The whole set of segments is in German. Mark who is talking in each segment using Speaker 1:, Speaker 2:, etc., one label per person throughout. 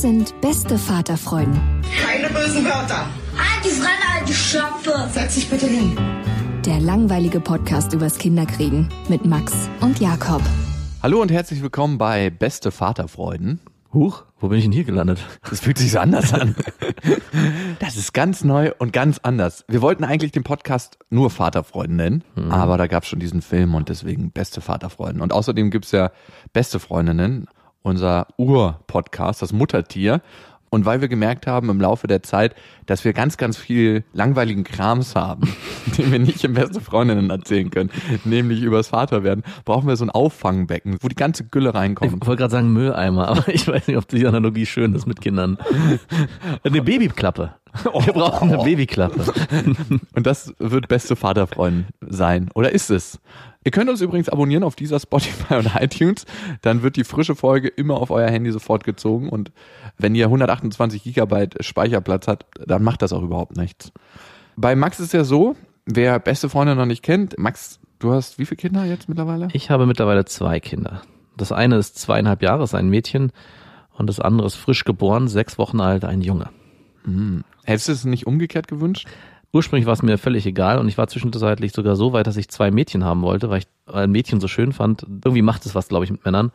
Speaker 1: Das sind beste Vaterfreuden.
Speaker 2: Keine bösen Wörter.
Speaker 3: Die Fremde, alte Schöpfe!
Speaker 2: Setz dich bitte hin.
Speaker 1: Der langweilige Podcast übers Kinderkriegen mit Max und Jakob.
Speaker 4: Hallo und herzlich willkommen bei Beste Vaterfreuden.
Speaker 5: Huch, wo bin ich denn hier gelandet?
Speaker 4: Das fühlt sich so anders an. Das ist ganz neu und ganz anders. Wir wollten eigentlich den Podcast nur Vaterfreuden nennen, aber da gab es schon diesen Film und deswegen Beste Vaterfreuden. Und außerdem gibt's ja Beste Freundinnen, unser Ur-Podcast, das Muttertier. Und weil wir gemerkt haben im Laufe der Zeit, dass wir ganz, ganz viel langweiligen Krams haben, den wir nicht im Beste Freundinnen erzählen können, nämlich übers Vaterwerden, brauchen wir so ein Auffangbecken, wo die ganze Gülle
Speaker 5: Ich
Speaker 4: reinkommt.
Speaker 5: wollte gerade sagen Mülleimer, aber ich weiß nicht, ob die Analogie schön ist mit Kindern. Eine Babyklappe. Wir brauchen eine Babyklappe.
Speaker 4: Und das wird beste Vaterfreund sein. Oder ist es? Ihr könnt uns übrigens abonnieren auf dieser Spotify und iTunes. Dann wird die frische Folge immer auf euer Handy sofort gezogen. Und wenn ihr 128 Gigabyte Speicherplatz habt, dann macht das auch überhaupt nichts. Bei Max ist ja so, wer beste Freunde noch nicht kennt, Max, du hast wie viele Kinder jetzt mittlerweile?
Speaker 5: Ich habe mittlerweile zwei Kinder. Das eine ist zweieinhalb Jahre, ist ein Mädchen. Und das andere ist frisch geboren, sechs Wochen alt, ein Junge.
Speaker 4: Hättest du es nicht umgekehrt gewünscht?
Speaker 5: Ursprünglich war es mir völlig egal und ich war zwischenzeitlich sogar so weit, dass ich zwei Mädchen haben wollte, weil ich ein Mädchen so schön fand. Irgendwie macht es was, glaube ich, mit Männern.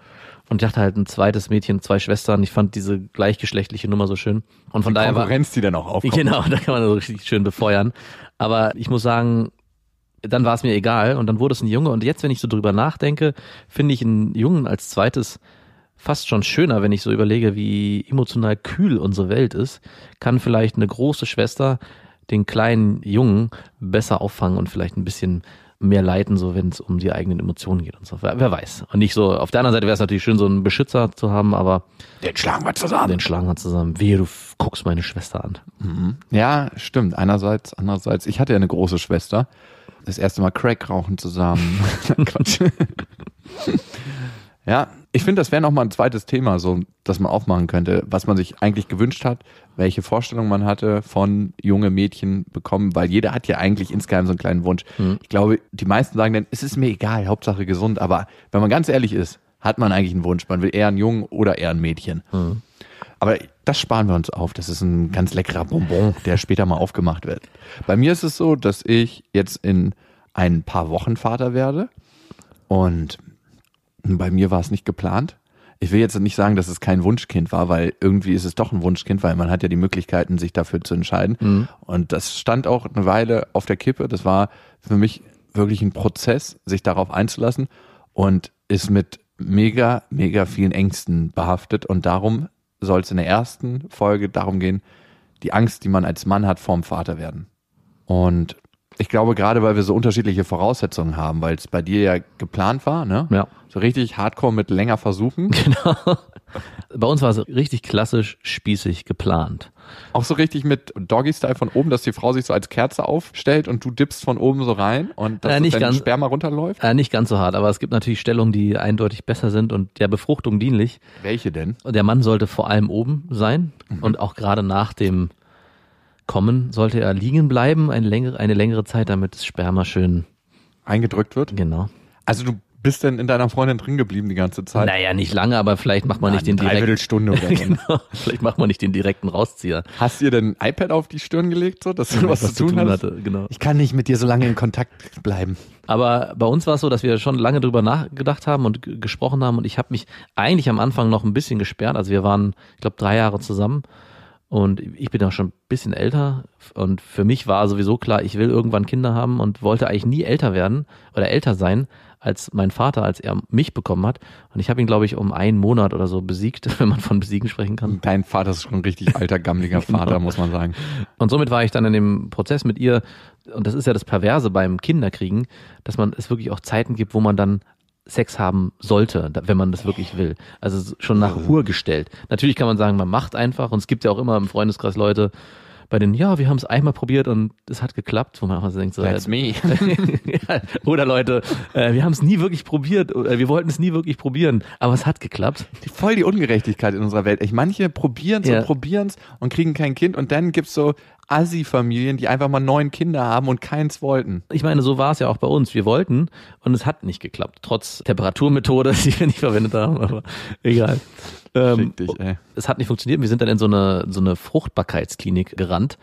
Speaker 5: Und ich dachte halt ein zweites Mädchen, zwei Schwestern. Ich fand diese gleichgeschlechtliche Nummer so schön. Und von daher war,
Speaker 4: Konkurrenz, die dann auch aufkommt.
Speaker 5: Genau, da kann man so richtig schön befeuern. Aber ich muss sagen, dann war es mir egal und dann wurde es ein Junge. Und jetzt, wenn ich so drüber nachdenke, finde ich einen Jungen als zweites fast schon schöner, wenn ich so überlege, wie emotional kühl unsere Welt ist. Kann vielleicht eine große Schwester den kleinen Jungen besser auffangen und vielleicht ein bisschen mehr leiten, so wenn es um die eigenen Emotionen geht und so. Wer, wer weiß. Und nicht so, auf der anderen Seite wäre es natürlich schön, so einen Beschützer zu haben, aber
Speaker 4: Den schlagen wir zusammen.
Speaker 5: den schlagen wir zusammen. Wehe, du guckst meine Schwester an.
Speaker 4: Ja, stimmt. Einerseits, andererseits. Ich hatte ja eine große Schwester. Das erste Mal Crack rauchen zusammen. Quatsch. ja, ich finde, das wäre noch mal ein zweites Thema, so, das man aufmachen könnte, was man sich eigentlich gewünscht hat, welche Vorstellung man hatte von junge Mädchen bekommen, weil jeder hat ja eigentlich insgeheim so einen kleinen Wunsch. Ich glaube, die meisten sagen dann, es ist mir egal, Hauptsache gesund, aber wenn man ganz ehrlich ist, hat man eigentlich einen Wunsch. Man will eher einen Jungen oder eher ein Mädchen. Aber das sparen wir uns auf. Das ist ein ganz leckerer Bonbon, der später mal aufgemacht wird. Bei mir ist es so, dass ich jetzt in ein paar Wochen Vater werde. Und bei mir war es nicht geplant. Ich will jetzt nicht sagen, dass es kein Wunschkind war, weil irgendwie ist es doch ein Wunschkind, weil man hat ja die Möglichkeiten, sich dafür zu entscheiden. Und das stand auch eine Weile auf der Kippe. Das war für mich wirklich ein Prozess, sich darauf einzulassen und ist mit mega, mega vielen Ängsten behaftet. Und darum soll es in der ersten Folge darum gehen, die Angst, die man als Mann hat vorm Vater werden. Und ich glaube, gerade weil wir so unterschiedliche Voraussetzungen haben, weil es bei dir ja geplant war, ne?
Speaker 5: Ja.
Speaker 4: So richtig hardcore mit länger versuchen.
Speaker 5: Genau. Bei uns war es richtig klassisch spießig geplant.
Speaker 4: Auch so richtig mit Doggy-Style von oben, dass die Frau sich so als Kerze aufstellt und du dippst von oben so rein und dass das
Speaker 5: nicht ganz.
Speaker 4: Sperma runterläuft.
Speaker 5: Äh, nicht ganz so hart, aber es gibt natürlich Stellungen, die eindeutig besser sind und der Befruchtung dienlich.
Speaker 4: Welche denn?
Speaker 5: Der Mann sollte vor allem oben sein und auch gerade nach dem Kommen sollte er liegen bleiben, eine längere, eine längere Zeit, damit das Sperma schön,
Speaker 4: Eingedrückt wird?
Speaker 5: genau.
Speaker 4: Also du bist denn in deiner Freundin drin geblieben die ganze Zeit?
Speaker 5: Naja, nicht lange, aber vielleicht macht man nicht den direkten.
Speaker 4: Dreiviertelstunde oder so.
Speaker 5: genau, vielleicht macht man nicht den direkten Rauszieher.
Speaker 4: Hast du ihr denn ein iPad auf die Stirn gelegt, so, dass du was, zu tun, hattest?
Speaker 5: hatte. Genau.
Speaker 4: Ich kann nicht mit dir so lange in Kontakt bleiben.
Speaker 5: Aber bei uns war es so, dass wir schon lange drüber nachgedacht haben und gesprochen haben und ich habe mich eigentlich am Anfang noch ein bisschen gesperrt. Also wir waren, ich glaube, drei Jahre zusammen und ich bin auch schon ein bisschen älter und für mich war sowieso klar, ich will irgendwann Kinder haben und wollte eigentlich nie älter werden oder älter sein als mein Vater, als er mich bekommen hat. Und ich habe ihn, glaube ich, um einen Monat oder so besiegt, wenn man von besiegen sprechen kann.
Speaker 4: Dein Vater ist schon ein richtig alter, gammeliger Vater, muss man sagen.
Speaker 5: Und somit war ich dann in dem Prozess mit ihr, und das ist ja das Perverse beim Kinderkriegen, dass man es wirklich auch Zeiten gibt, wo man dann Sex haben sollte, wenn man das wirklich will. Also schon nach Hur gestellt. Natürlich kann man sagen, man macht einfach, und es gibt ja auch immer im Freundeskreis Leute, bei denen, ja, wir haben es einmal probiert und es hat geklappt, wo man auch so denkt, so,
Speaker 4: That's me.
Speaker 5: ja, oder Leute, äh, wir haben es nie wirklich probiert, oder wir wollten es nie wirklich probieren, aber es hat geklappt.
Speaker 4: Die- Voll die Ungerechtigkeit in unserer Welt. Ich, manche probieren's
Speaker 5: Ja.
Speaker 4: und probieren's und kriegen kein Kind und dann gibt's so Assi-Familien, die einfach mal neun Kinder haben und keins wollten.
Speaker 5: Ich meine, so war es ja auch bei uns. Wir wollten und es hat nicht geklappt, trotz Temperaturmethode, die wir nicht verwendet haben, aber egal. Ähm,
Speaker 4: dich, ey.
Speaker 5: es hat nicht funktioniert. Wir sind dann in so eine, so eine Fruchtbarkeitsklinik gerannt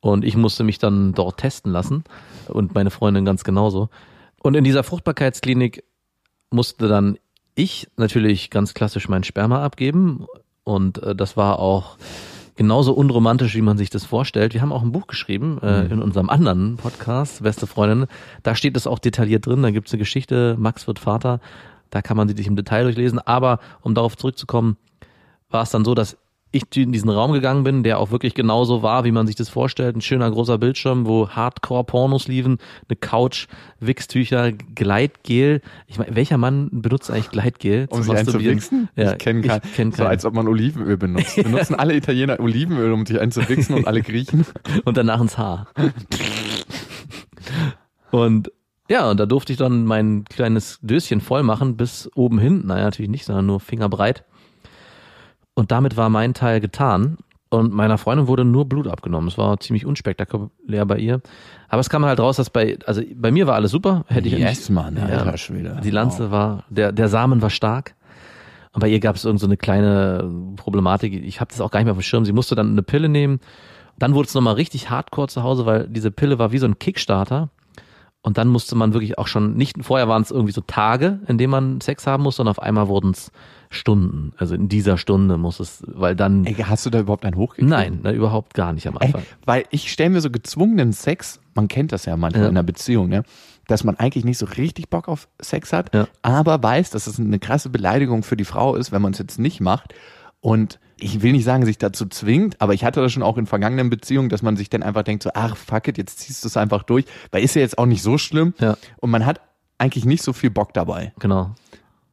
Speaker 5: und ich musste mich dann dort testen lassen und meine Freundin ganz genauso. Und in dieser Fruchtbarkeitsklinik musste dann ich natürlich ganz klassisch mein Sperma abgeben und äh, das war auch genauso unromantisch, wie man sich das vorstellt. Wir haben auch ein Buch geschrieben äh, in unserem anderen Podcast, Beste Freundin. Da steht es auch detailliert drin. Da gibt es eine Geschichte, Max wird Vater. Da kann man sie sich im Detail durchlesen. Aber um darauf zurückzukommen, war es dann so, dass ich in diesen Raum gegangen bin, der auch wirklich genauso war, wie man sich das vorstellt. Ein schöner großer Bildschirm, wo Hardcore-Pornos liefen, eine Couch, Wichstücher, Gleitgel. Ich meine, welcher Mann benutzt eigentlich Gleitgel?
Speaker 4: Um sich einzuwichsen?
Speaker 5: Ja,
Speaker 4: ich kenne keinen.
Speaker 5: Ich kenn
Speaker 4: so
Speaker 5: keinen.
Speaker 4: als ob man Olivenöl benutzt. Benutzen alle Italiener Olivenöl, um sich einzuwichsen und alle Griechen.
Speaker 5: und danach ins Haar. und ja, und da durfte ich dann mein kleines Döschen voll machen bis oben hin. Naja, natürlich nicht, sondern nur fingerbreit. Und damit war mein Teil getan. Und meiner Freundin wurde nur Blut abgenommen. Es war ziemlich unspektakulär bei ihr. Aber es kam halt raus, dass bei, also bei mir war alles super. Hätte ich
Speaker 4: Yes, Mann,
Speaker 5: Ja,
Speaker 4: alter Schwede.
Speaker 5: Die Lanze war, der, der Samen war stark. Und bei ihr gab es irgend so eine kleine Problematik. Ich habe das auch gar nicht mehr auf dem Schirm. Sie musste dann eine Pille nehmen. Dann wurde es nochmal richtig hardcore zu Hause, weil diese Pille war wie so ein Kickstarter. Und dann musste man wirklich auch schon, nicht vorher waren es irgendwie so Tage, in denen man Sex haben musste, und auf einmal wurden es Stunden. Also in dieser Stunde muss es, weil dann.
Speaker 4: Ey, hast du da überhaupt einen hochgekriegt?
Speaker 5: nein, na, überhaupt gar nicht am
Speaker 4: Ey,
Speaker 5: Anfang.
Speaker 4: weil ich stelle mir so gezwungenen Sex, man kennt das ja manchmal
Speaker 5: Ja.
Speaker 4: in einer Beziehung, ne? dass man eigentlich nicht so richtig Bock auf Sex hat,
Speaker 5: Ja.
Speaker 4: aber weiß, dass es eine krasse Beleidigung für die Frau ist, wenn man es jetzt nicht macht. Und ich will nicht sagen, sich dazu zwingt, aber ich hatte das schon auch in vergangenen Beziehungen, dass man sich dann einfach denkt, so, ach fuck it, jetzt ziehst du es einfach durch, weil ist ja jetzt auch nicht so schlimm.
Speaker 5: Ja.
Speaker 4: Und man hat eigentlich nicht so viel Bock dabei.
Speaker 5: Genau.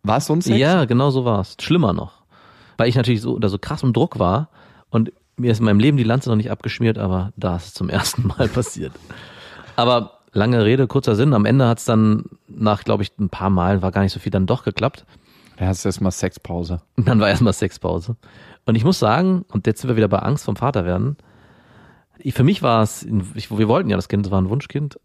Speaker 4: War es so ein Sex?
Speaker 5: Ja, genau so war es. Schlimmer noch. Weil ich natürlich so oder so krass im Druck war und mir ist in meinem Leben die Lanze noch nicht abgeschmiert, aber da ist es zum ersten Mal passiert. Aber lange Rede, kurzer Sinn. Am Ende hat es dann nach, glaube ich, ein paar Mal, war gar nicht so viel, dann doch geklappt.
Speaker 4: Da hast du erstmal Sexpause.
Speaker 5: Und dann war erstmal Sexpause. Und ich muss sagen, und jetzt sind wir wieder bei Angst vom Vater werden. Ich, für mich war es, ich, wir wollten ja das Kind, es war ein Wunschkind.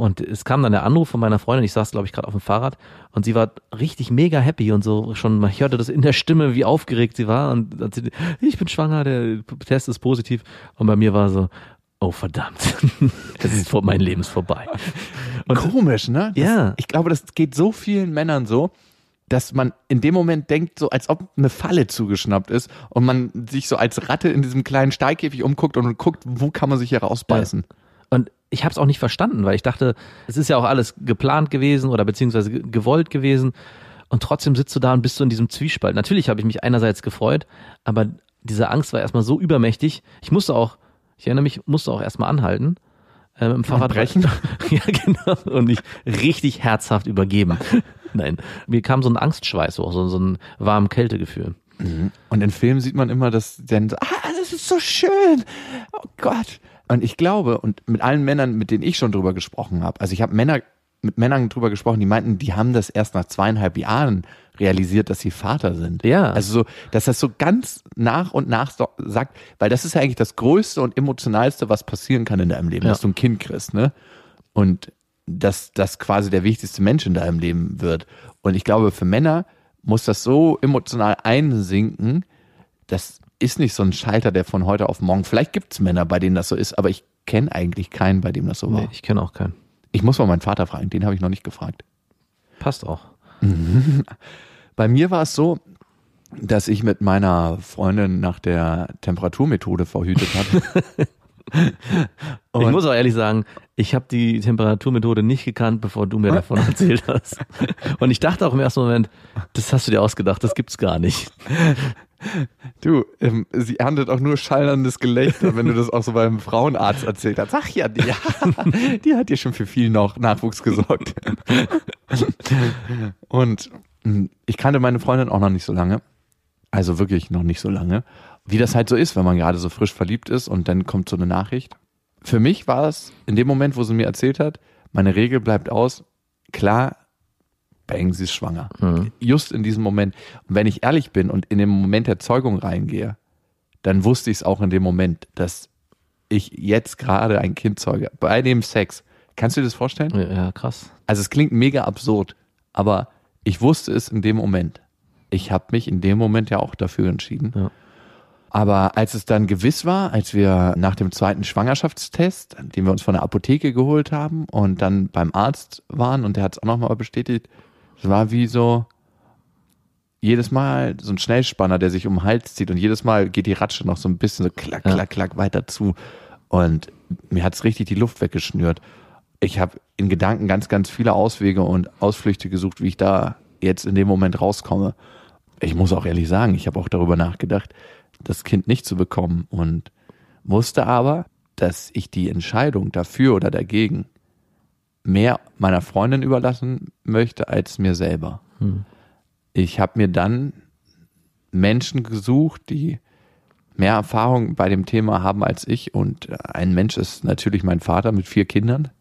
Speaker 5: Und es kam dann der Anruf von meiner Freundin, ich saß, glaube ich, gerade auf dem Fahrrad und sie war richtig mega happy und so schon, man hörte das in der Stimme, wie aufgeregt sie war und dann sie, ich bin schwanger, der Test ist positiv und bei mir war so, oh verdammt, es ist vor, mein Leben ist vorbei. Und
Speaker 4: Komisch, ne? Das,
Speaker 5: Ja.
Speaker 4: Ich glaube, das geht so vielen Männern so, dass man in dem Moment denkt, so als ob eine Falle zugeschnappt ist und man sich so als Ratte in diesem kleinen Steikäfig umguckt und guckt, wo kann man sich hier rausbeißen.
Speaker 5: Und ich habe es auch nicht verstanden, weil ich dachte, es ist ja auch alles geplant gewesen oder beziehungsweise ge- gewollt gewesen. Und trotzdem sitzt du da und bist du in diesem Zwiespalt. Natürlich habe ich mich einerseits gefreut, aber diese Angst war erstmal so übermächtig. Ich musste auch, ich erinnere mich, musste auch erstmal anhalten. Ähm, im Fahrrad
Speaker 4: brechen?
Speaker 5: ja, genau. Und mich richtig herzhaft übergeben. Nein. Mir kam so ein Angstschweiß hoch, so, so ein warm Kältegefühl.
Speaker 4: Und in Filmen sieht man immer, dass dann so, ah, das ist so schön. Oh Gott. Und ich glaube, und mit allen Männern, mit denen ich schon drüber gesprochen habe, also ich habe Männer mit Männern drüber gesprochen, die meinten, die haben das erst nach zweieinhalb Jahren realisiert, dass sie Vater sind.
Speaker 5: Ja.
Speaker 4: Also so, dass das so ganz nach und nach so sagt, weil das ist ja eigentlich das Größte und Emotionalste, was passieren kann in deinem Leben,
Speaker 5: Ja.
Speaker 4: dass du ein Kind kriegst, ne? Und dass das quasi der wichtigste Mensch in deinem Leben wird. Und ich glaube, für Männer muss das so emotional einsinken, das ist nicht so ein Schalter, der von heute auf morgen, vielleicht gibt es Männer, bei denen das so ist, aber ich kenne eigentlich keinen, bei dem das so war.
Speaker 5: Nee, ich kenne auch keinen.
Speaker 4: Ich muss mal meinen Vater fragen, den habe ich noch nicht gefragt.
Speaker 5: Passt auch.
Speaker 4: Bei mir war es so, dass ich mit meiner Freundin nach der Temperaturmethode verhütet habe.
Speaker 5: ich
Speaker 4: Und-
Speaker 5: muss auch ehrlich sagen, ich habe die Temperaturmethode nicht gekannt, bevor du mir davon erzählt hast. Und ich dachte auch im ersten Moment, das hast du dir ausgedacht, das gibt's gar nicht.
Speaker 4: Du, ähm, sie erntet auch nur schallerndes Gelächter, wenn du das auch so beim Frauenarzt erzählt hast. Ach ja, die, die hat dir schon für viel noch Nachwuchs gesorgt. Und mh, ich kannte meine Freundin auch noch nicht so lange. Also wirklich noch nicht so lange. Wie das halt so ist, wenn man gerade so frisch verliebt ist und dann kommt so eine Nachricht. Für mich war es in dem Moment, wo sie mir erzählt hat, meine Regel bleibt aus. Klar, bang, sie ist schwanger. Just in diesem Moment. Und wenn ich ehrlich bin und in den Moment der Zeugung reingehe, dann wusste ich es auch in dem Moment, dass ich jetzt gerade ein Kind zeuge. Bei dem Sex. Kannst du dir das vorstellen?
Speaker 5: Ja, ja, krass.
Speaker 4: Also es klingt mega absurd, aber ich wusste es in dem Moment. Ich habe mich in dem Moment ja auch dafür entschieden.
Speaker 5: Ja.
Speaker 4: Aber als es dann gewiss war, als wir nach dem zweiten Schwangerschaftstest, den wir uns von der Apotheke geholt haben und dann beim Arzt waren und der hat es auch nochmal bestätigt, es war wie so jedes Mal so ein Schnellspanner, der sich um den Hals zieht und jedes Mal geht die Ratsche noch so ein bisschen so klack,
Speaker 5: Ja.
Speaker 4: klack, klack weiter zu. Und mir hat's richtig die Luft weggeschnürt. Ich habe in Gedanken ganz, ganz viele Auswege und Ausflüchte gesucht, wie ich da jetzt in dem Moment rauskomme. Ich muss auch ehrlich sagen, ich habe auch darüber nachgedacht, das Kind nicht zu bekommen und wusste aber, dass ich die Entscheidung dafür oder dagegen mehr meiner Freundin überlassen möchte als mir selber. Ich habe mir dann Menschen gesucht, die mehr Erfahrung bei dem Thema haben als ich und ein Mensch ist natürlich mein Vater mit vier Kindern.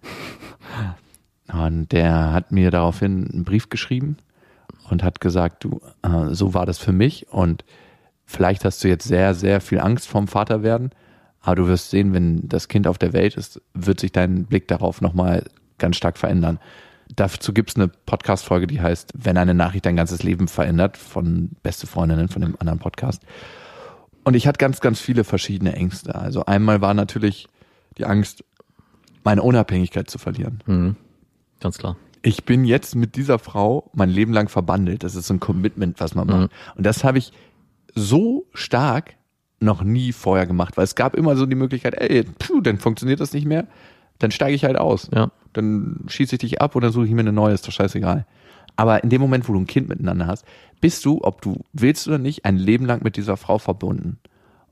Speaker 4: Und der hat mir daraufhin einen Brief geschrieben und hat gesagt, du, äh, so war das für mich und vielleicht hast du jetzt sehr, sehr viel Angst vorm Vater werden, aber du wirst sehen, wenn das Kind auf der Welt ist, wird sich dein Blick darauf nochmal ganz stark verändern. Dazu gibt es eine Podcast-Folge, die heißt, wenn eine Nachricht dein ganzes Leben verändert, von Beste Freundinnen, von dem anderen Podcast. Und ich hatte ganz, ganz viele verschiedene Ängste. Also einmal war natürlich die Angst, meine Unabhängigkeit zu verlieren.
Speaker 5: Mhm. Ganz klar.
Speaker 4: Ich bin jetzt mit dieser Frau mein Leben lang verbandelt. Das ist so ein Commitment, was man macht. Und das habe ich so stark noch nie vorher gemacht, weil es gab immer so die Möglichkeit, ey, puh, dann funktioniert das nicht mehr, dann steige ich halt aus.
Speaker 5: Ja.
Speaker 4: Dann schieße ich dich ab oder suche ich mir eine neue, ist doch scheißegal. Aber in dem Moment, wo du ein Kind miteinander hast, bist du, ob du willst oder nicht, ein Leben lang mit dieser Frau verbunden.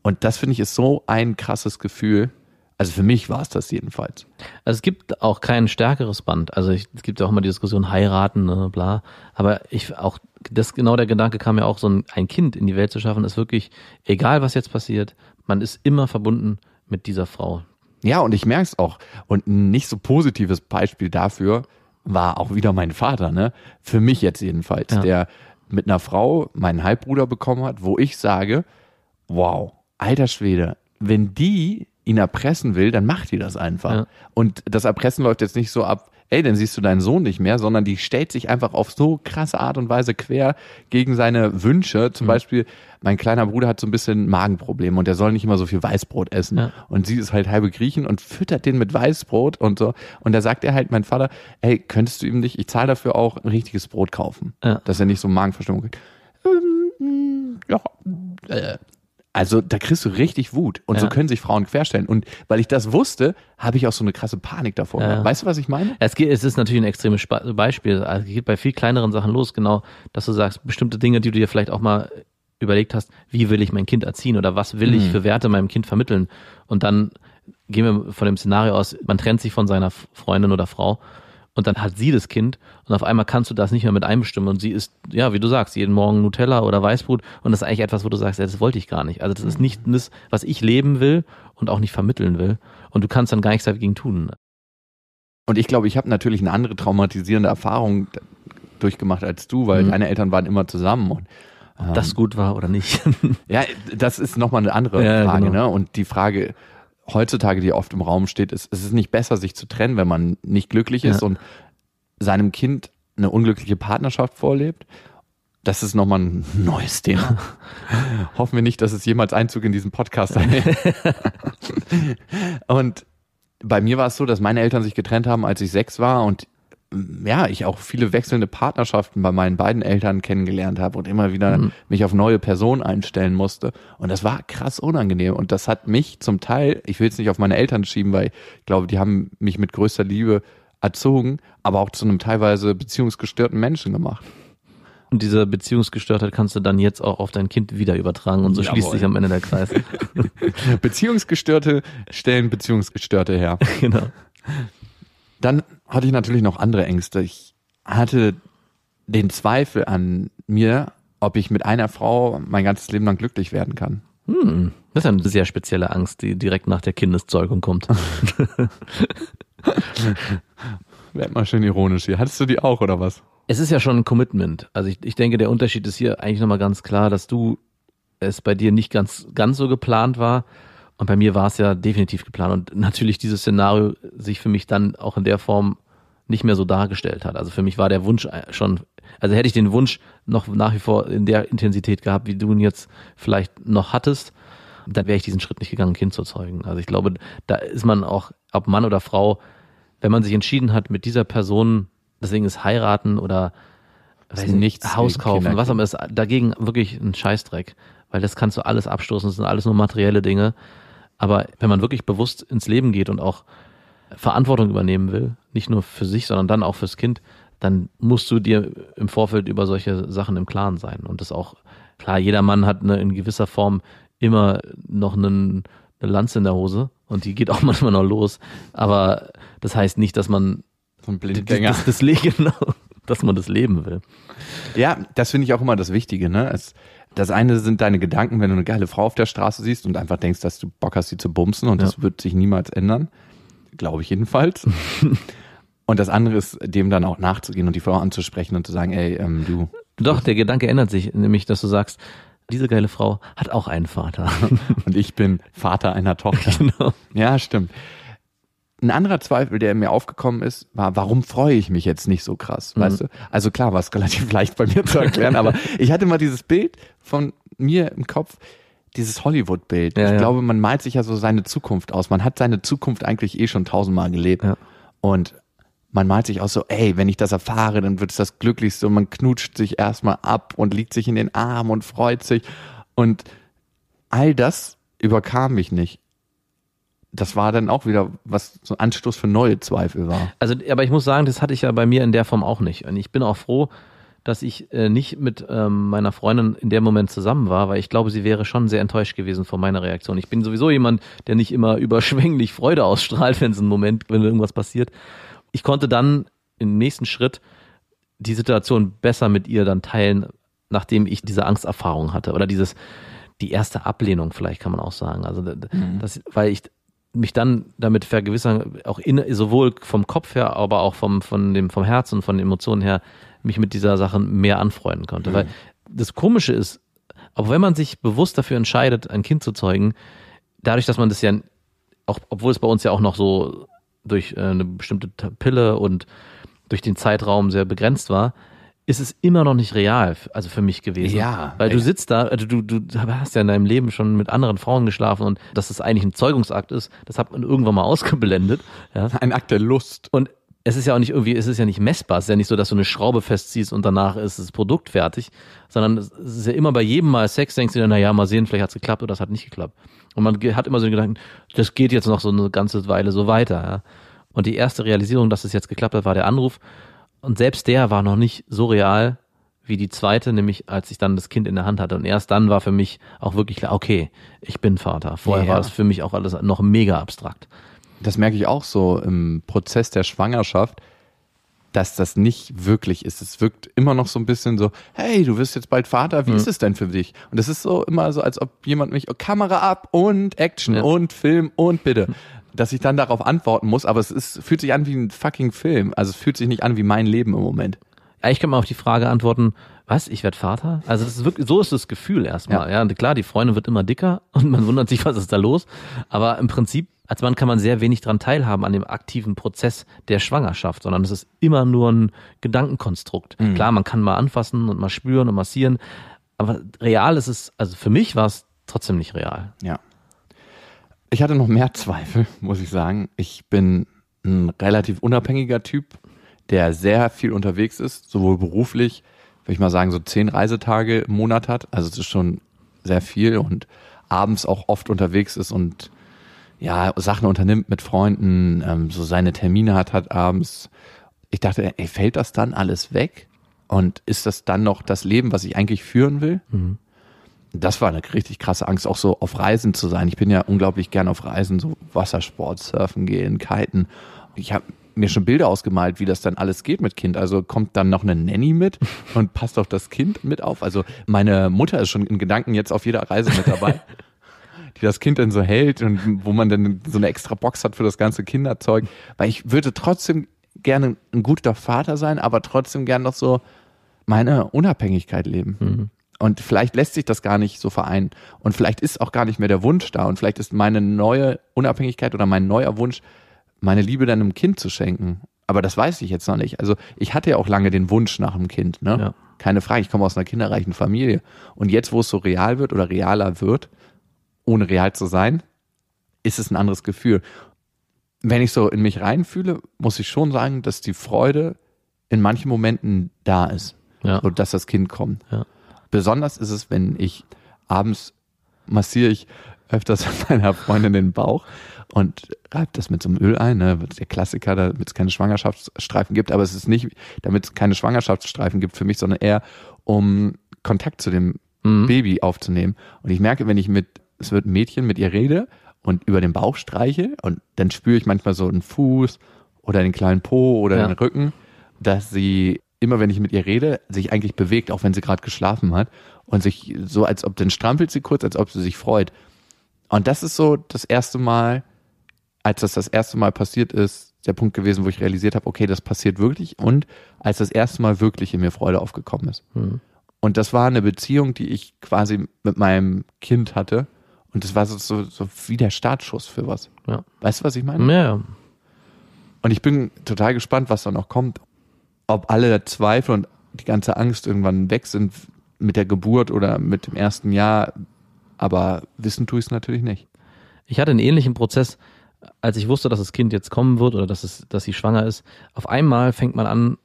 Speaker 4: Und das finde ich ist so ein krasses Gefühl. Also für mich war es das jedenfalls.
Speaker 5: Also es gibt auch kein stärkeres Band. Also ich, es gibt ja auch immer die Diskussion heiraten, ne, bla. Aber ich auch, das genau der Gedanke kam ja auch, so ein, ein Kind in die Welt zu schaffen, ist wirklich, egal was jetzt passiert, man ist immer verbunden mit dieser Frau.
Speaker 4: Ja, und ich merke es auch. Und ein nicht so positives Beispiel dafür war auch wieder mein Vater, ne? Für mich jetzt jedenfalls,
Speaker 5: Ja.
Speaker 4: der mit einer Frau meinen Halbbruder bekommen hat, wo ich sage, wow, alter Schwede, wenn die ihn erpressen will, dann macht die das einfach.
Speaker 5: Ja.
Speaker 4: Und das Erpressen läuft jetzt nicht so ab, ey, dann siehst du deinen Sohn nicht mehr, sondern die stellt sich einfach auf so krasse Art und Weise quer gegen seine Wünsche.
Speaker 5: Mhm.
Speaker 4: Zum Beispiel, mein kleiner Bruder hat so ein bisschen Magenprobleme und der soll nicht immer so viel Weißbrot essen.
Speaker 5: Ja.
Speaker 4: Und sie ist halt halbe Griechen und füttert den mit Weißbrot und so. Und da sagt er halt, mein Vater, ey, könntest du ihm nicht, ich zahle dafür auch ein richtiges Brot kaufen,
Speaker 5: Ja.
Speaker 4: dass er nicht so Magenverstimmung kriegt. Ähm, ja, äh, also da kriegst du richtig Wut. Und so
Speaker 5: Ja.
Speaker 4: können sich Frauen querstellen. Und weil ich das wusste, habe ich auch so eine krasse Panik davor.
Speaker 5: Ja.
Speaker 4: Weißt du, was ich meine?
Speaker 5: Es, geht, es ist natürlich ein extremes Beispiel. Also es geht bei viel kleineren Sachen los, genau, dass du sagst, bestimmte Dinge, die du dir vielleicht auch mal überlegt hast, wie will ich mein Kind erziehen oder was will ich für Werte meinem Kind vermitteln? Und dann gehen wir von dem Szenario aus, man trennt sich von seiner Freundin oder Frau und dann hat sie das Kind und auf einmal kannst du das nicht mehr mit einbestimmen und sie isst, ja, wie du sagst, jeden Morgen Nutella oder Weißbrot und das ist eigentlich etwas, wo du sagst, ja, das wollte ich gar nicht. Also das ist nicht das, was ich leben will und auch nicht vermitteln will und du kannst dann gar nichts dagegen tun.
Speaker 4: Und ich glaube, ich habe natürlich eine andere traumatisierende Erfahrung durchgemacht als du, weil
Speaker 5: Mhm.
Speaker 4: deine Eltern waren immer zusammen. Und,
Speaker 5: Ob das gut war oder nicht.
Speaker 4: ja, das ist nochmal eine andere
Speaker 5: Ja,
Speaker 4: Frage.
Speaker 5: genau.
Speaker 4: Ne? Und die Frage, heutzutage, die oft im Raum steht, ist, es ist nicht besser, sich zu trennen, wenn man nicht glücklich ist
Speaker 5: Ja.
Speaker 4: und seinem Kind eine unglückliche Partnerschaft vorlebt. Das ist nochmal ein neues Thema. Hoffen wir nicht, dass es jemals Einzug in diesen Podcast erhält. und bei mir war es so, dass meine Eltern sich getrennt haben, als ich sechs war und ja, ich auch viele wechselnde Partnerschaften bei meinen beiden Eltern kennengelernt habe und immer wieder mich auf neue Personen einstellen musste. Und das war krass unangenehm. Und das hat mich zum Teil, ich will es nicht auf meine Eltern schieben, weil ich glaube, die haben mich mit größter Liebe erzogen, aber auch zu einem teilweise beziehungsgestörten Menschen gemacht.
Speaker 5: Und diese Beziehungsgestörtheit kannst du dann jetzt auch auf dein Kind wieder übertragen und so
Speaker 4: Jawohl.
Speaker 5: schließt sich am Ende der Kreis.
Speaker 4: Beziehungsgestörte stellen Beziehungsgestörte her.
Speaker 5: genau.
Speaker 4: Dann hatte ich natürlich noch andere Ängste. Ich hatte den Zweifel an mir, ob ich mit einer Frau mein ganzes Leben lang glücklich werden kann.
Speaker 5: Hm, das ist eine sehr spezielle Angst, die direkt nach der Kindeszeugung kommt.
Speaker 4: Werd mal schön ironisch hier. Hattest du die auch oder was?
Speaker 5: Es ist ja schon ein Commitment. Also ich, ich denke, der Unterschied ist hier eigentlich nochmal ganz klar, dass du es bei dir nicht ganz, ganz so geplant war. Und bei mir war es ja definitiv geplant. Und natürlich dieses Szenario sich für mich dann auch in der Form nicht mehr so dargestellt hat. Also für mich war der Wunsch schon, also hätte ich den Wunsch noch nach wie vor in der Intensität gehabt, wie du ihn jetzt vielleicht noch hattest, dann wäre ich diesen Schritt nicht gegangen, ein Kind zu zeugen. Also ich glaube, da ist man auch, ob Mann oder Frau, wenn man sich entschieden hat, mit dieser Person, deswegen ist heiraten oder weiß nicht,
Speaker 4: nichts
Speaker 5: Haus kaufen, was auch immer, ist dagegen wirklich ein Scheißdreck, weil das kannst du alles abstoßen, das sind alles nur materielle Dinge. Aber wenn man wirklich bewusst ins Leben geht und auch Verantwortung übernehmen will, nicht nur für sich, sondern dann auch fürs Kind, dann musst du dir im Vorfeld über solche Sachen im Klaren sein. Und das auch, klar, jeder Mann hat eine, in gewisser Form immer noch einen, eine Lanze in der Hose und die geht auch manchmal noch los. Aber das heißt nicht, dass man
Speaker 4: So ein
Speaker 5: das,
Speaker 4: Blindgänger.
Speaker 5: das, das Leben, genau, dass man das leben will.
Speaker 4: Ja, das finde ich auch immer das Wichtige. Ne? Es, das eine sind deine Gedanken, wenn du eine geile Frau auf der Straße siehst und einfach denkst, dass du Bock hast, sie zu bumsen und
Speaker 5: Ja.
Speaker 4: das wird sich niemals ändern. Glaube ich jedenfalls. und das andere ist, dem dann auch nachzugehen und die Frau anzusprechen und zu sagen, ey, ähm, du,
Speaker 5: Doch, der Gedanke ändert sich, nämlich, dass du sagst, diese geile Frau hat auch einen Vater.
Speaker 4: und ich bin Vater einer Tochter.
Speaker 5: genau.
Speaker 4: Ja, stimmt. Ein anderer Zweifel, der mir aufgekommen ist, war, warum freue ich mich jetzt nicht so krass? Weißt du? Also klar, war es relativ leicht bei mir zu erklären, aber ich hatte mal dieses Bild von mir im Kopf, dieses Hollywood-Bild.
Speaker 5: Ja,
Speaker 4: ich
Speaker 5: ja.
Speaker 4: glaube, man malt sich ja so seine Zukunft aus. Man hat seine Zukunft eigentlich eh schon tausendmal gelebt.
Speaker 5: Ja.
Speaker 4: Und man malt sich aus so, ey, wenn ich das erfahre, dann wird es das Glücklichste und man knutscht sich erstmal ab und liegt sich in den Arm und freut sich. Und all das überkam mich nicht. Das war dann auch wieder, was so ein Anstoß für neue Zweifel war.
Speaker 5: Also, aber ich muss sagen, das hatte ich ja bei mir in der Form auch nicht. Und ich bin auch froh, dass ich äh, nicht mit ähm, meiner Freundin in dem Moment zusammen war, weil ich glaube, sie wäre schon sehr enttäuscht gewesen von meiner Reaktion. Ich bin sowieso jemand, der nicht immer überschwänglich Freude ausstrahlt, wenn es ein Moment, wenn irgendwas passiert. Ich konnte dann im nächsten Schritt die Situation besser mit ihr dann teilen, nachdem ich diese Angsterfahrung hatte oder dieses die erste Ablehnung vielleicht kann man auch sagen. Also das, weil ich mich dann damit vergewissern, auch in, sowohl vom Kopf her, aber auch vom, von dem, vom Herz und von den Emotionen her, mich mit dieser Sache mehr anfreunden konnte. Weil das Komische ist, auch wenn man sich bewusst dafür entscheidet, ein Kind zu zeugen, dadurch, dass man das ja, auch, obwohl es bei uns ja auch noch so durch äh, eine bestimmte Pille und durch den Zeitraum sehr begrenzt war, ist es immer noch nicht real, also für mich gewesen.
Speaker 4: Ja,
Speaker 5: Weil du sitzt da, also du, du hast ja in deinem Leben schon mit anderen Frauen geschlafen und dass es eigentlich ein Zeugungsakt ist, das hat man irgendwann mal ausgeblendet. Ja.
Speaker 4: Ein Akt der Lust.
Speaker 5: Und es ist ja auch nicht irgendwie, es ist ja nicht messbar. Es ist ja nicht so, dass du eine Schraube festziehst und danach ist das Produkt fertig, sondern es ist ja immer bei jedem Mal Sex, denkst du dir, na ja, mal sehen, vielleicht hat's geklappt oder das hat nicht geklappt. Und man hat immer so den Gedanken, das geht jetzt noch so eine ganze Weile so weiter. Ja. Und die erste Realisierung, dass es jetzt geklappt hat, war der Anruf. Und selbst der war noch nicht so real wie die zweite, nämlich als ich dann das Kind in der Hand hatte. Und erst dann war für mich auch wirklich klar, okay, ich bin Vater. Vorher
Speaker 4: Ja.
Speaker 5: war es für mich auch alles noch mega abstrakt.
Speaker 4: Das merke ich auch so im Prozess der Schwangerschaft, dass das nicht wirklich ist. Es wirkt immer noch so ein bisschen so, hey, du wirst jetzt bald Vater, wie ist es denn für dich? Und das ist so immer so, als ob jemand mich, oh, Kamera ab und Action
Speaker 5: Ja.
Speaker 4: und Film und bitte. Dass ich dann darauf antworten muss, aber es ist, fühlt sich an wie ein fucking Film. Also es fühlt sich nicht an wie mein Leben im Moment.
Speaker 5: Eigentlich kann man auf die Frage antworten, was, ich werde Vater? Also das ist wirklich, so ist das Gefühl erstmal. Ja. und klar, die Freundin wird immer dicker und man wundert sich, was ist da los. Aber im Prinzip als Mann kann man sehr wenig dran teilhaben an dem aktiven Prozess der Schwangerschaft, sondern es ist immer nur ein Gedankenkonstrukt.
Speaker 4: Mhm.
Speaker 5: Klar, man kann mal anfassen und mal spüren und massieren, aber real ist es, also für mich war es trotzdem nicht real.
Speaker 4: Ja. Ich hatte noch mehr Zweifel, muss ich sagen. Ich bin ein relativ unabhängiger Typ, der sehr viel unterwegs ist, sowohl beruflich, würde ich mal sagen, so zehn Reisetage im Monat hat. Also es ist schon sehr viel und abends auch oft unterwegs ist und ja, Sachen unternimmt mit Freunden, ähm, so seine Termine hat, hat abends. Ich dachte, ey, fällt das dann alles weg? Und ist das dann noch das Leben, was ich eigentlich führen will? Das war eine richtig krasse Angst, auch so auf Reisen zu sein. Ich bin ja unglaublich gern auf Reisen, so Wassersport, Surfen gehen, Kiten. Ich habe mir schon Bilder ausgemalt, wie das dann alles geht mit Kind. Also kommt dann noch eine Nanny mit und passt auf das Kind mit auf. Also meine Mutter ist schon in Gedanken jetzt auf jeder Reise mit dabei, die das Kind dann so hält und wo man dann so eine extra Box hat für das ganze Kinderzeug. Weil ich würde trotzdem gerne ein guter Vater sein, aber trotzdem gern noch so meine Unabhängigkeit leben. Und vielleicht lässt sich das gar nicht so vereinen. Und vielleicht ist auch gar nicht mehr der Wunsch da. Und vielleicht ist meine neue Unabhängigkeit oder mein neuer Wunsch, meine Liebe dann einem Kind zu schenken. Aber das weiß ich jetzt noch nicht. Also ich hatte ja auch lange den Wunsch nach einem Kind. Ne?
Speaker 5: Ja.
Speaker 4: Keine Frage, ich komme aus einer kinderreichen Familie. Und jetzt, wo es so real wird oder realer wird, ohne real zu sein, ist es ein anderes Gefühl. Wenn ich so in mich reinfühle, muss ich schon sagen, dass die Freude in manchen Momenten da ist.
Speaker 5: Ja.
Speaker 4: So, dass das Kind kommt.
Speaker 5: Ja.
Speaker 4: Besonders ist es, wenn ich abends massiere ich öfters meiner Freundin den Bauch und reibe das mit so einem Öl ein, ne? der Klassiker, damit es keine Schwangerschaftsstreifen gibt, aber es ist nicht, damit es keine Schwangerschaftsstreifen gibt für mich, sondern eher um Kontakt zu dem
Speaker 5: Mhm.
Speaker 4: Baby aufzunehmen. Und ich merke, wenn ich mit, es wird ein Mädchen mit ihr rede und über den Bauch streiche und dann spüre ich manchmal so einen Fuß oder den kleinen Po oder
Speaker 5: Ja.
Speaker 4: den Rücken, dass sie immer, wenn ich mit ihr rede, sich eigentlich bewegt, auch wenn sie gerade geschlafen hat und sich so, als ob dann strampelt sie kurz, als ob sie sich freut. Und das ist so das erste Mal, als das das erste Mal passiert ist, der Punkt gewesen, wo ich realisiert habe, okay, das passiert wirklich und als das erste Mal wirklich in mir Freude aufgekommen ist.
Speaker 5: Mhm.
Speaker 4: Und das war eine Beziehung, die ich quasi mit meinem Kind hatte. Und das war so, so, so wie der Startschuss für was.
Speaker 5: Ja.
Speaker 4: Weißt du, was ich meine?
Speaker 5: Ja, ja.
Speaker 4: Und ich bin total gespannt, was da noch kommt. Ob alle Zweifel und die ganze Angst irgendwann weg sind mit der Geburt oder mit dem ersten Jahr. Aber wissen tue ich es natürlich nicht.
Speaker 5: Ich hatte einen ähnlichen Prozess, als ich wusste, dass das Kind jetzt kommen wird oder dass, es, dass sie schwanger ist. Auf einmal fängt man an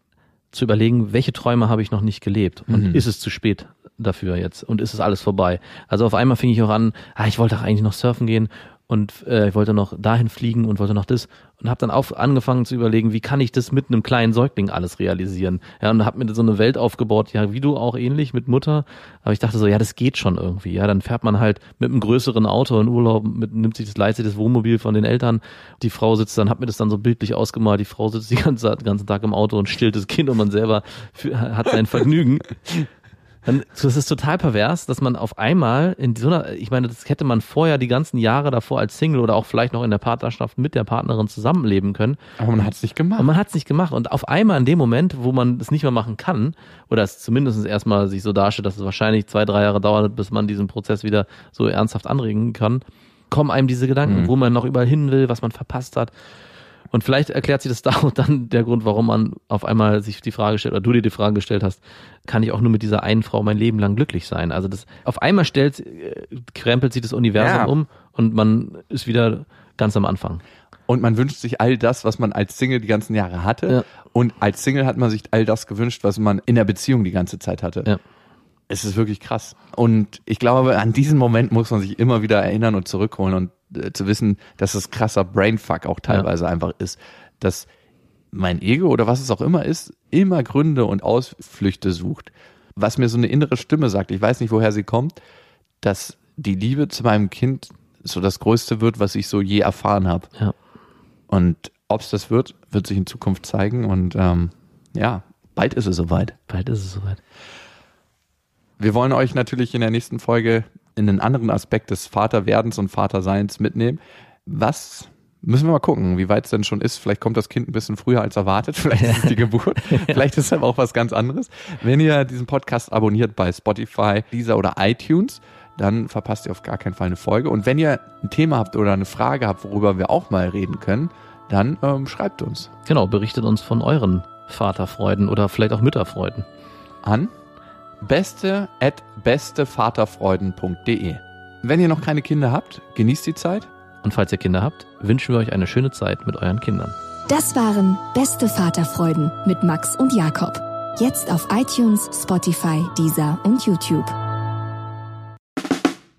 Speaker 5: zu überlegen, welche Träume habe ich noch nicht gelebt und
Speaker 4: Mhm.
Speaker 5: ist es zu spät dafür jetzt und ist es alles vorbei. Also auf einmal fing ich auch an, ah, ich wollte doch eigentlich noch surfen gehen und äh, ich wollte noch dahin fliegen und wollte noch das und habe dann auf, angefangen zu überlegen, wie kann ich das mit einem kleinen Säugling alles realisieren. Ja, und habe mir so eine Welt aufgebaut, ja, wie du auch ähnlich mit Mutter, aber ich dachte so, ja, das geht schon irgendwie. Ja, dann fährt man halt mit einem größeren Auto in Urlaub, mit, nimmt sich das leistet das Wohnmobil von den Eltern. Die Frau sitzt dann, hat mir das dann so bildlich ausgemalt. Die Frau sitzt die ganze, den ganzen Tag im Auto und stillt das Kind und man selber hat sein Vergnügen. Dann, das ist total pervers, dass man auf einmal in so einer, ich meine, das hätte man vorher die ganzen Jahre davor als Single oder auch vielleicht noch in der Partnerschaft mit der Partnerin zusammenleben können.
Speaker 4: Aber man hat es nicht gemacht.
Speaker 5: Und man hat es nicht gemacht. Und auf einmal in dem Moment, wo man es nicht mehr machen kann, oder es zumindest erstmal sich so darstellt, dass es wahrscheinlich zwei, drei Jahre dauert, bis man diesen Prozess wieder so ernsthaft anregen kann, kommen einem diese Gedanken,
Speaker 4: Mhm.
Speaker 5: wo man noch überall hin will, was man verpasst hat. Und vielleicht erklärt sich das da auch dann der Grund, warum man auf einmal sich die Frage stellt, oder du dir die Frage gestellt hast, kann ich auch nur mit dieser einen Frau mein Leben lang glücklich sein? Also das, auf einmal stellt, äh, krempelt sich das Universum
Speaker 4: Ja.
Speaker 5: um und man ist wieder ganz am Anfang.
Speaker 4: Und man wünscht sich all das, was man als Single die ganzen Jahre hatte.
Speaker 5: Ja.
Speaker 4: Und als Single hat man sich all das gewünscht, was man in der Beziehung die ganze Zeit hatte.
Speaker 5: Ja.
Speaker 4: Es ist wirklich krass. Und ich glaube, an diesen Moment muss man sich immer wieder erinnern und zurückholen und äh, zu wissen, dass es krasser Brainfuck auch teilweise einfach ist. Dass mein Ego oder was es auch immer ist, immer Gründe und Ausflüchte sucht. Was mir so eine innere Stimme sagt, ich weiß nicht, woher sie kommt, dass die Liebe zu meinem Kind so das Größte wird, was ich so je erfahren habe.
Speaker 5: Ja.
Speaker 4: Und ob es das wird, wird sich in Zukunft zeigen. Und ähm, ja, bald ist es soweit.
Speaker 5: Bald ist es soweit.
Speaker 4: Wir wollen euch natürlich in der nächsten Folge in einen anderen Aspekt des Vaterwerdens und Vaterseins mitnehmen. Was müssen wir mal gucken, wie weit es denn schon ist. Vielleicht kommt das Kind ein bisschen früher als erwartet. Vielleicht ist es die Geburt. Vielleicht ist es aber auch was ganz anderes. Wenn ihr diesen Podcast abonniert bei Spotify, Deezer oder iTunes, dann verpasst ihr auf gar keinen Fall eine Folge. Und wenn ihr ein Thema habt oder eine Frage habt, worüber wir auch mal reden können, dann ähm, schreibt uns
Speaker 5: Genau, berichtet uns von euren Vaterfreuden oder vielleicht auch Mütterfreuden.
Speaker 4: an beste at bestevaterfreuden.de. Wenn ihr noch keine Kinder habt, genießt die Zeit.
Speaker 5: Und falls ihr Kinder habt, wünschen wir euch eine schöne Zeit mit euren Kindern.
Speaker 1: Das waren Beste Vaterfreuden mit Max und Jakob. Jetzt auf iTunes, Spotify, Deezer und YouTube.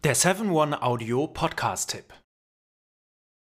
Speaker 6: Der 7-One-Audio-Podcast-Tipp.